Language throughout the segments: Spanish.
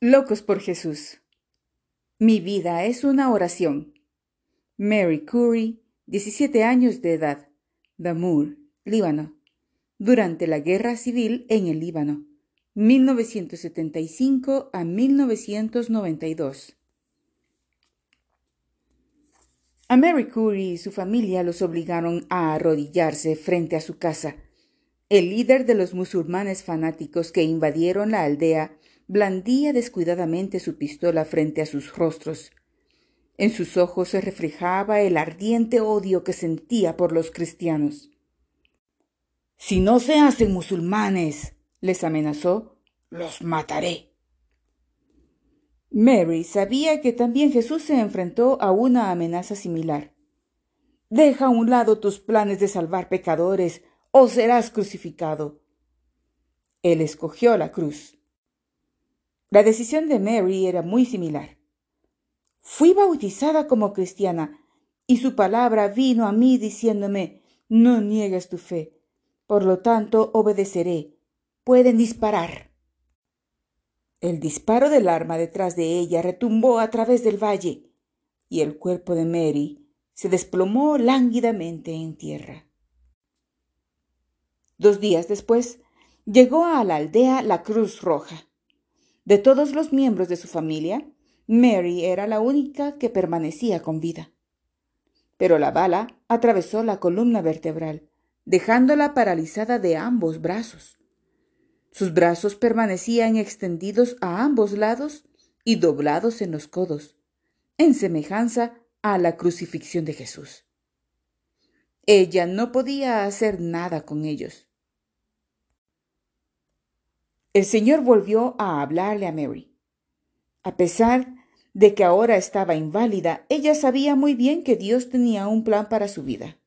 Locos por Jesús. Mi vida es una oración. Mary Curry, 17 años de edad, Damour, Líbano. Durante la Guerra Civil en el Líbano, 1975 a 1992. A Mary Curry y su familia los obligaron a arrodillarse frente a su casa. El líder de los musulmanes fanáticos que invadieron la aldea blandía descuidadamente su pistola frente a sus rostros. En sus ojos se reflejaba el ardiente odio que sentía por los cristianos. Si no se hacen musulmanes, les amenazó, los mataré. Mary sabía que también Jesús se enfrentó a una amenaza similar. Deja a un lado tus planes de salvar pecadores o serás crucificado. Él escogió la cruz. La decisión de Mary era muy similar. Fui bautizada como cristiana y su palabra vino a mí diciéndome, no niegues tu fe. Por lo tanto, obedeceré. Pueden disparar. El disparo del arma detrás de ella retumbó a través del valle y el cuerpo de Mary se desplomó lánguidamente en tierra. Dos días después, llegó a la aldea la Cruz Roja. De todos los miembros de su familia, Mary era la única que permanecía con vida. Pero la bala atravesó la columna vertebral, dejándola paralizada de ambos brazos. Sus brazos permanecían extendidos a ambos lados y doblados en los codos, en semejanza a la crucifixión de Jesús. Ella no podía hacer nada con ellos. El Señor volvió a hablarle a Mary. A pesar de que ahora estaba inválida, ella sabía muy bien que Dios tenía un plan para su vida.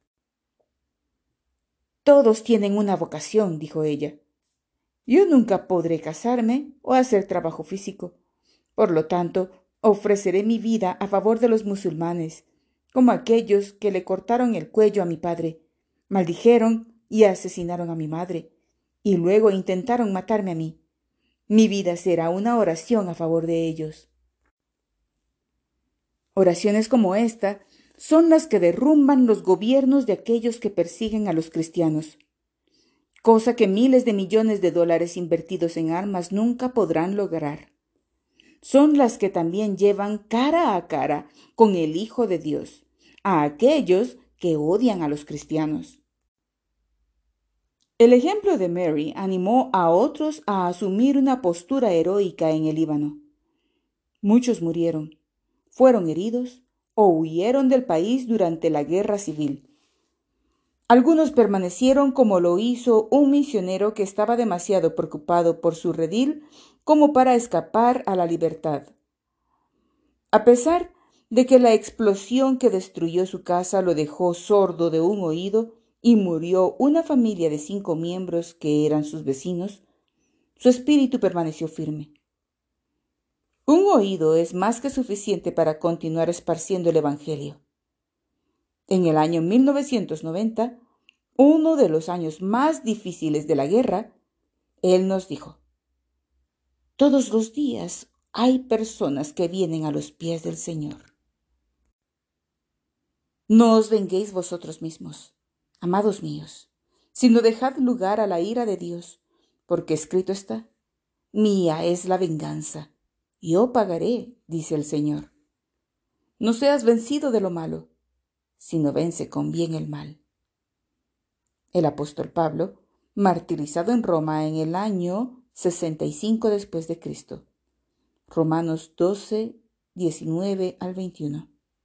Todos tienen una vocación, dijo ella. Yo nunca podré casarme o hacer trabajo físico. Por lo tanto, ofreceré mi vida a favor de los musulmanes, como aquellos que le cortaron el cuello a mi padre, maldijeron y asesinaron a mi madre, y luego intentaron matarme a mí. Mi vida será una oración a favor de ellos. Oraciones como esta son las que derrumban los gobiernos de aquellos que persiguen a los cristianos, cosa que miles de millones de dólares invertidos en armas nunca podrán lograr. Son las que también llevan cara a cara con el Hijo de Dios, a aquellos que odian a los cristianos. El ejemplo de Mary animó a otros a asumir una postura heroica en el Líbano. Muchos murieron, fueron heridos o huyeron del país durante la guerra civil. Algunos permanecieron como lo hizo un misionero que estaba demasiado preocupado por su redil como para escapar a la libertad. A pesar de que la explosión que destruyó su casa lo dejó sordo de un oído, y murió una familia de cinco miembros que eran sus vecinos, su espíritu permaneció firme. Un oído es más que suficiente para continuar esparciendo el Evangelio. En el año 1990, uno de los años más difíciles de la guerra, él nos dijo, todos los días hay personas que vienen a los pies del Señor. No os venguéis vosotros mismos Amados míos, sino dejad lugar a la ira de Dios, porque escrito está, Mía es la venganza, yo pagaré, dice el Señor. No seas vencido de lo malo, sino vence con bien el mal. El apóstol Pablo, martirizado en Roma en el año 65 después de Cristo. Romanos 12, 19 al 21.